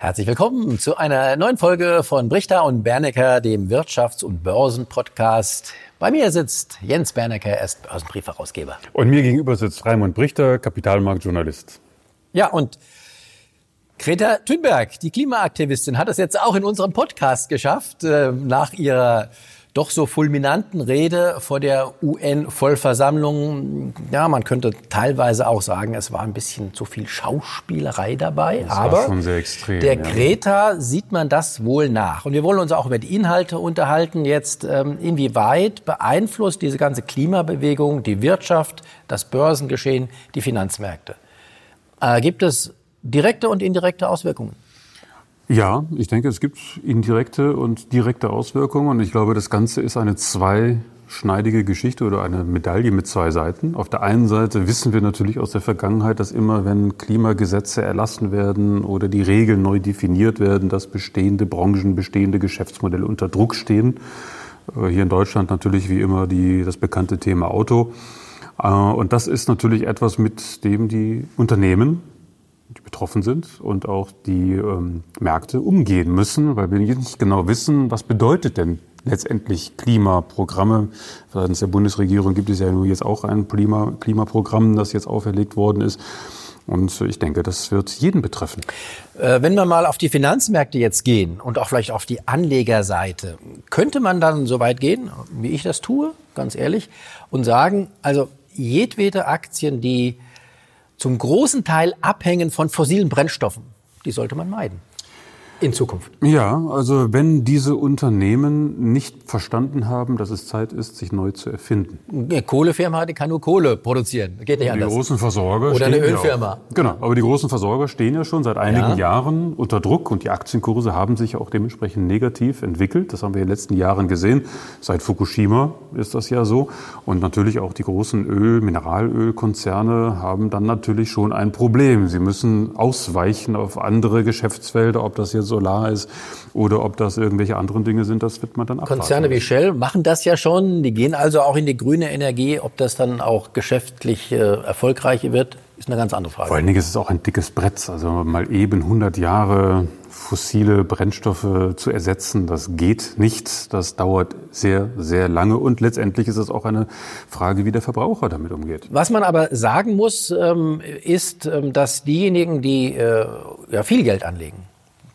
Herzlich willkommen zu einer neuen Folge von Brichter und Bernecker, dem Wirtschafts- und Börsenpodcast. Bei mir sitzt Jens Bernecker, er ist Börsenbriefherausgeber. Und mir gegenüber sitzt Raimund Brichter, Kapitalmarktjournalist. Ja, und Greta Thunberg, die Klimaaktivistin, hat es jetzt auch in unserem Podcast geschafft, äh, nach ihrer doch so fulminanten Rede vor der UN-Vollversammlung. Ja, man könnte teilweise auch sagen, es war ein bisschen zu viel Schauspielerei dabei. Das aber war schon sehr extrem. der ja. Greta sieht man das wohl nach. Und wir wollen uns auch über die Inhalte unterhalten. Jetzt, ähm, inwieweit beeinflusst diese ganze Klimabewegung die Wirtschaft, das Börsengeschehen, die Finanzmärkte? Äh, gibt es direkte und indirekte Auswirkungen? Ja, ich denke, es gibt indirekte und direkte Auswirkungen. Und ich glaube, das Ganze ist eine zweischneidige Geschichte oder eine Medaille mit zwei Seiten. Auf der einen Seite wissen wir natürlich aus der Vergangenheit, dass immer, wenn Klimagesetze erlassen werden oder die Regeln neu definiert werden, dass bestehende Branchen, bestehende Geschäftsmodelle unter Druck stehen. Äh, hier in Deutschland natürlich wie immer die, das bekannte Thema Auto. Äh, und das ist natürlich etwas, mit dem die Unternehmen die betroffen sind und auch die ähm, Märkte umgehen müssen, weil wir nicht genau wissen, was bedeutet denn letztendlich Klimaprogramme. Seitens der Bundesregierung gibt es ja nur jetzt auch ein Klima, Klimaprogramm, das jetzt auferlegt worden ist. Und ich denke, das wird jeden betreffen. Äh, wenn wir mal auf die Finanzmärkte jetzt gehen und auch vielleicht auf die Anlegerseite, könnte man dann so weit gehen, wie ich das tue, ganz ehrlich, und sagen, also jedwede Aktien, die zum großen Teil abhängen von fossilen Brennstoffen. Die sollte man meiden in Zukunft. Ja, also wenn diese Unternehmen nicht verstanden haben, dass es Zeit ist, sich neu zu erfinden. Eine Kohlefirma, die kann nur Kohle produzieren. Geht nicht Die anders. großen Versorger Oder eine ja Ölfirma. auch- Genau, aber die großen Versorger stehen ja schon seit einigen Ja. Jahren unter Druck und die Aktienkurse haben sich auch dementsprechend negativ entwickelt. Das haben wir in den letzten Jahren gesehen. Seit Fukushima ist das ja so. Und natürlich auch die großen Öl-, Mineralölkonzerne haben dann natürlich schon ein Problem. Sie müssen ausweichen auf andere Geschäftsfelder, ob das jetzt Solar ist oder ob das irgendwelche anderen Dinge sind, das wird man dann abwarten. Konzerne wie Shell machen das ja schon. Die gehen also auch in die grüne Energie. Ob das dann auch geschäftlich äh, erfolgreich wird, ist eine ganz andere Frage. Vor allen Dingen ist es auch ein dickes Brett. Also mal eben 100 Jahre fossile Brennstoffe zu ersetzen, das geht nicht. Das dauert sehr, sehr lange. Und letztendlich ist es auch eine Frage, wie der Verbraucher damit umgeht. Was man aber sagen muss, ähm, ist, ähm, dass diejenigen, die äh, ja, viel Geld anlegen,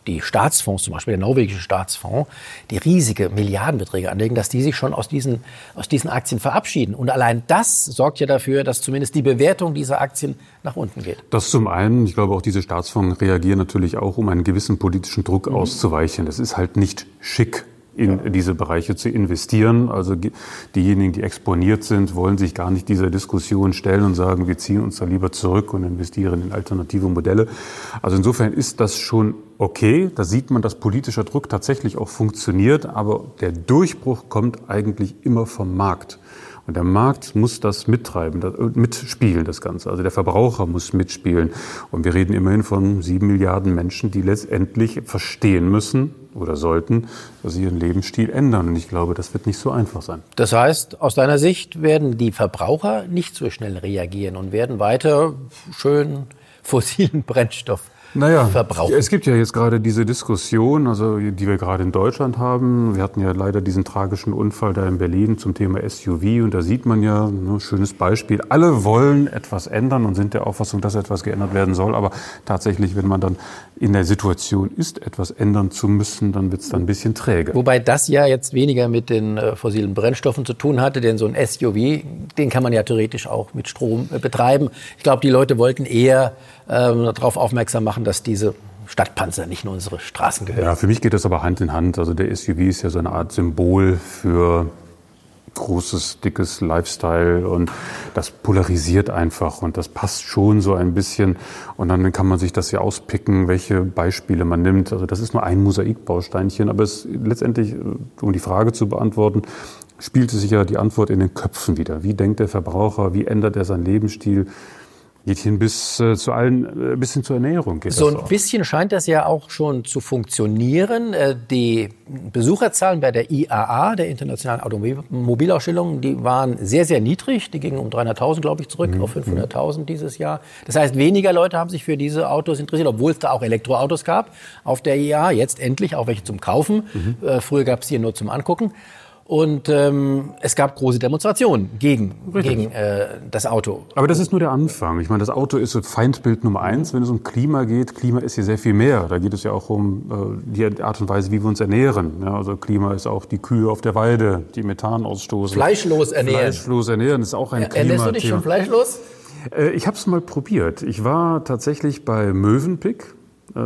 die Staatsfonds zum Beispiel, der norwegische Staatsfonds, die riesige Milliardenbeträge anlegen, dass die sich schon aus diesen, aus diesen Aktien verabschieden. Und allein das sorgt ja dafür, dass zumindest die Bewertung dieser Aktien nach unten geht. Das zum einen. Ich glaube, auch diese Staatsfonds reagieren natürlich auch, um einen gewissen politischen Druck auszuweichen. Es ist halt nicht schick, in diese Bereiche zu investieren. Also ge- diejenigen, die exponiert sind, wollen sich gar nicht dieser Diskussion stellen und sagen, wir ziehen uns da lieber zurück und investieren in alternative Modelle. Also insofern ist das schon okay. Da sieht man, dass politischer Druck tatsächlich auch funktioniert, aber der Durchbruch kommt eigentlich immer vom Markt. Und der Markt muss das mittreiben, das, äh, mitspielen, das Ganze. Also der Verbraucher muss mitspielen. Und wir reden immerhin von sieben Milliarden Menschen, die letztendlich verstehen müssen oder sollten, dass sie ihren Lebensstil ändern. Und ich glaube, das wird nicht so einfach sein. Das heißt, aus deiner Sicht werden die Verbraucher nicht so schnell reagieren und werden weiter schön fossilen Brennstoff Naja, verbrauchen. es gibt ja jetzt gerade diese Diskussion, also die wir gerade in Deutschland haben. Wir hatten ja leider diesen tragischen Unfall da in Berlin zum Thema SUV und da sieht man ja, ne, schönes Beispiel, alle wollen etwas ändern und sind der Auffassung, dass etwas geändert werden soll. Aber tatsächlich, wenn man dann in der Situation ist, etwas ändern zu müssen, dann wird es dann ein bisschen träge. Wobei das ja jetzt weniger mit den äh, fossilen Brennstoffen zu tun hatte, denn so ein SUV, den kann man ja theoretisch auch mit Strom äh, betreiben. Ich glaube, die Leute wollten eher ähm, darauf aufmerksam machen, dass diese Stadtpanzer nicht nur unsere Straßen gehören. Ja, für mich geht das aber Hand in Hand. Also der SUV ist ja so eine Art Symbol für großes, dickes Lifestyle und das polarisiert einfach und das passt schon so ein bisschen und dann kann man sich das ja auspicken, welche Beispiele man nimmt. Also das ist nur ein Mosaikbausteinchen, aber es letztendlich, um die Frage zu beantworten, spielte sich ja die Antwort in den Köpfen wieder. Wie denkt der Verbraucher? Wie ändert er seinen Lebensstil? Geht hin bis äh, zu allen, äh, bis hin zur Ernährung. Geht So das ein auch. bisschen scheint das ja auch schon zu funktionieren. Äh, Die Besucherzahlen bei der IAA, der Internationalen Automobilausstellung, die waren sehr, sehr niedrig. Die gingen um 300.000, glaube ich, zurück auf 500.000 dieses Jahr. Das heißt, weniger Leute haben sich für diese Autos interessiert, obwohl es da auch Elektroautos gab auf der IAA. Jetzt endlich auch welche zum Kaufen. Äh, Früher gab es hier nur zum Angucken. Und ähm, es gab große Demonstrationen gegen, gegen äh, das Auto. Aber das ist nur der Anfang. Ich meine, das Auto ist so Feindbild Nummer eins, wenn es um Klima geht. Klima ist hier sehr viel mehr. Da geht es ja auch um äh, die Art und Weise, wie wir uns ernähren. Ja, also Klima ist auch die Kühe auf der Weide, die Methan ausstoßen. Fleischlos ernähren. Fleischlos ernähren ist auch ein Ernährst du dich schon fleischlos? Äh, Ich habe es mal probiert. Ich war tatsächlich bei Mövenpick,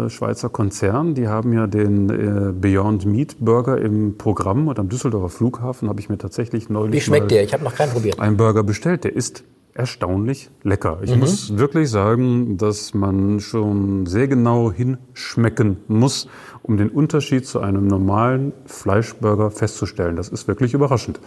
Schweizer Konzern. Die haben ja den äh, Beyond Meat Burger im Programm und am Düsseldorfer Flughafen habe ich mir tatsächlich neulich Wie schmeckt der? Ich habe noch keinen probiert. einen Burger bestellt. Der ist erstaunlich lecker. Ich Mhm. muss wirklich sagen, dass man schon sehr genau hinschmecken muss, um den Unterschied zu einem normalen Fleischburger festzustellen. Das ist wirklich überraschend.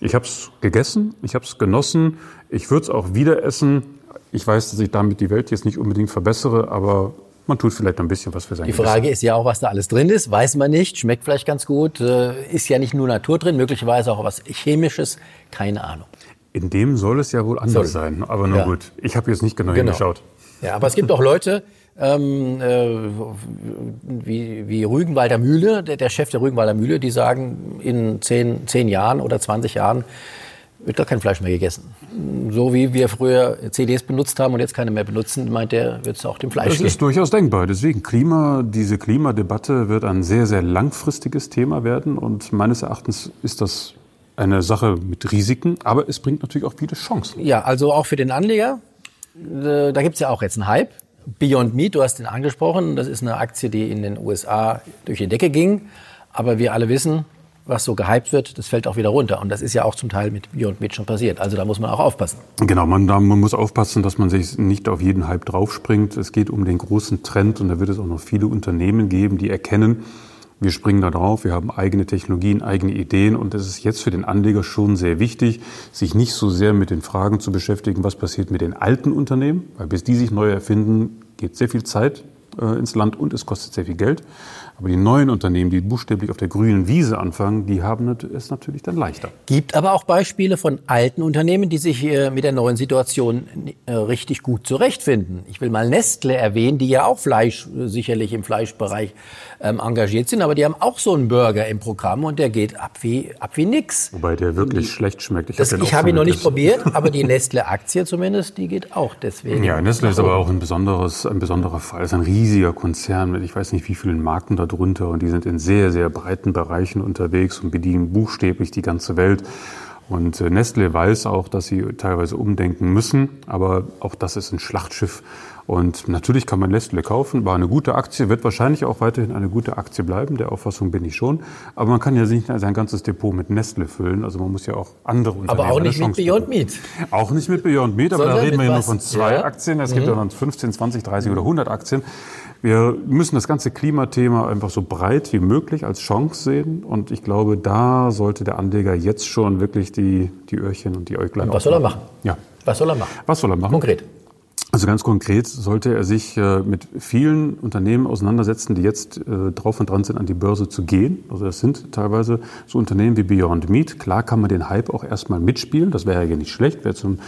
Ich habe es gegessen, ich habe es genossen, ich würde es auch wieder essen. Ich weiß, dass ich damit die Welt jetzt nicht unbedingt verbessere, aber man tut vielleicht ein bisschen was für sein Die Frage ist ja auch, was da alles drin ist. Weiß man nicht. Schmeckt vielleicht ganz gut. Äh, Ist ja nicht nur Natur drin, möglicherweise auch was Chemisches. Keine Ahnung. In dem soll es ja wohl anders Soll. sein. Aber nur Ja. gut. Ich habe jetzt nicht genau, Genau. hingeschaut. Ja, aber es gibt auch Leute, ähm, äh, wie, wie Rügenwalder Mühle, der, der Chef der Rügenwalder Mühle, die sagen, in zehn, zehn Jahren oder 20 Jahren wird gar kein Fleisch mehr gegessen. So wie wir früher CDs benutzt haben und jetzt keine mehr benutzen, meint er, wird es auch dem Fleisch Das gehen. ist durchaus denkbar. Deswegen Klima, diese Klimadebatte wird ein sehr, sehr langfristiges Thema werden. Und meines Erachtens ist das eine Sache mit Risiken, aber es bringt natürlich auch viele Chancen. Ja, also auch für den Anleger. Äh, Da gibt's ja auch jetzt einen Hype. Beyond Meat, du hast den angesprochen. Das ist eine Aktie, die in den USA durch die Decke ging. Aber wir alle wissen, was so gehypt wird, das fällt auch wieder runter. Und das ist ja auch zum Teil mit Beyond Meat schon passiert. Also da muss man auch aufpassen. Genau, man, da, man muss aufpassen, dass man sich nicht auf jeden Hype draufspringt. Es geht um den großen Trend und da wird es auch noch viele Unternehmen geben, die erkennen, wir springen da drauf, wir haben eigene Technologien, eigene Ideen und es ist jetzt für den Anleger schon sehr wichtig, sich nicht so sehr mit den Fragen zu beschäftigen, was passiert mit den alten Unternehmen, weil bis die sich neu erfinden, geht sehr viel Zeit äh, ins Land und es kostet sehr viel Geld. Aber die neuen Unternehmen, die buchstäblich auf der grünen Wiese anfangen, die haben es natürlich dann leichter. Gibt aber auch Beispiele von alten Unternehmen, die sich äh, mit der neuen Situation äh, richtig gut zurechtfinden. Ich will mal Nestle erwähnen, die ja auch Fleisch, äh, sicherlich im Fleischbereich ähm, engagiert sind, aber die haben auch so einen Burger im Programm und der geht ab wie, ab wie nix. Wobei der wirklich schlecht schmeckt. Ich habe ihn schon noch nicht probiert, aber die Nestle-Aktie zumindest, die geht auch deswegen. Ja, Nestle ist aber auch ein besonderes, ein besonderer Fall. Es ist ein riesiger Konzern mit ich weiß nicht wie vielen Marken darunter und die sind in sehr, sehr breiten Bereichen unterwegs und bedienen buchstäblich die ganze Welt. Und äh, Nestle weiß auch, dass sie teilweise umdenken müssen, aber auch das ist ein Schlachtschiff. Und natürlich kann man Nestle kaufen, war eine gute Aktie, wird wahrscheinlich auch weiterhin eine gute Aktie bleiben, der Auffassung bin ich schon. Aber man kann ja nicht sein ganzes Depot mit Nestle füllen, also man muss ja auch andere Unternehmen aber auch nicht mit Beyond. Meat. Auch nicht mit Beyond Meat, aber da Sondern reden wir ja nur von zwei Ja. Mhm. Aktien. Es gibt ja dann 15, 20, 30 oder 100 Aktien. Wir müssen das ganze Klimathema einfach so breit wie möglich als Chance sehen. Und ich glaube, da sollte der Anleger jetzt schon wirklich die, die Öhrchen und die Äuglein Und was soll er aufmachen. machen? Ja. Was soll er machen? Was soll er machen? Konkret. Also ganz konkret sollte er sich äh, mit vielen Unternehmen auseinandersetzen, die jetzt äh, drauf und dran sind, an die Börse zu gehen. Also das sind teilweise so Unternehmen wie Beyond Meat. Klar kann man den Hype auch erstmal mitspielen. Das wäre ja nicht schlecht. Wer zum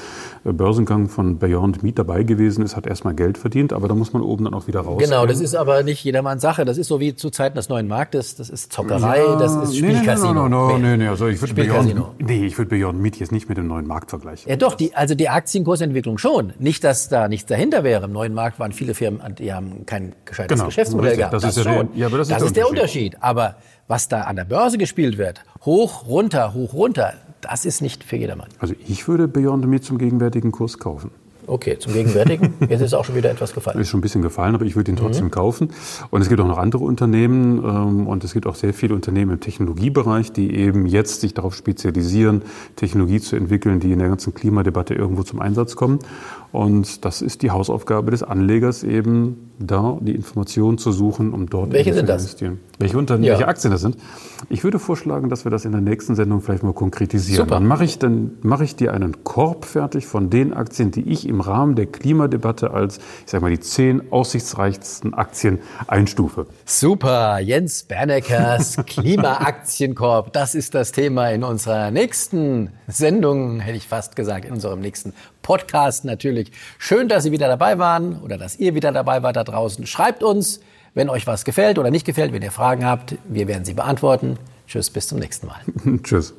äh, Börsengang von Beyond Meat dabei gewesen ist, hat erstmal Geld verdient. Aber da muss man oben dann auch wieder raus. Genau, das ist aber nicht jedermanns Sache. Das ist so wie zu Zeiten des neuen Marktes. Das ist Zockerei, das ist Spielcasino. Nee, nee, nee, nee, nee, also ich würde. Beyond, nee, ich würde Beyond Meat jetzt nicht mit dem neuen Markt vergleichen. Ja doch, die, also die Aktienkursentwicklung schon. Nicht, dass da nichts dahinter wäre. Im neuen Markt waren viele Firmen, die haben kein gescheites Genau, Geschäftsmodell gehabt. Das ist ja der- ja, aber das ist der der Unterschied. Unterschied. Aber was da an der Börse gespielt wird, hoch, runter, hoch, runter, das ist nicht für jedermann. Also ich würde Beyond Meat zum gegenwärtigen Kurs kaufen. Okay, zum Gegenwärtigen. Jetzt ist auch schon wieder etwas gefallen. Ist schon ein bisschen gefallen, aber ich würde ihn Mhm. trotzdem kaufen. Und es gibt auch noch andere Unternehmen ähm, und es gibt auch sehr viele Unternehmen im Technologiebereich, die eben jetzt sich darauf spezialisieren, Technologie zu entwickeln, die in der ganzen Klimadebatte irgendwo zum Einsatz kommen. Und das ist die Hausaufgabe des Anlegers eben, da die Informationen zu suchen, um dort Welche sind zu das? investieren. Welche, Unternehmen, Ja. welche Aktien das sind? Ich würde vorschlagen, dass wir das in der nächsten Sendung vielleicht mal konkretisieren. Super. Dann mache ich, dann mache ich dir einen Korb fertig von den Aktien, die ich im Rahmen der Klimadebatte als, ich sage mal, die zehn aussichtsreichsten Aktien einstufe. Super, Jens Berneckers Klimaaktienkorb, das ist das Thema in unserer nächsten Sendung, hätte ich fast gesagt, in unserem nächsten Podcast natürlich. Schön, dass Sie wieder dabei waren oder dass ihr wieder dabei wart da draußen. Schreibt uns, wenn euch was gefällt oder nicht gefällt, wenn ihr Fragen habt, wir werden sie beantworten. Tschüss, bis zum nächsten Mal. Tschüss.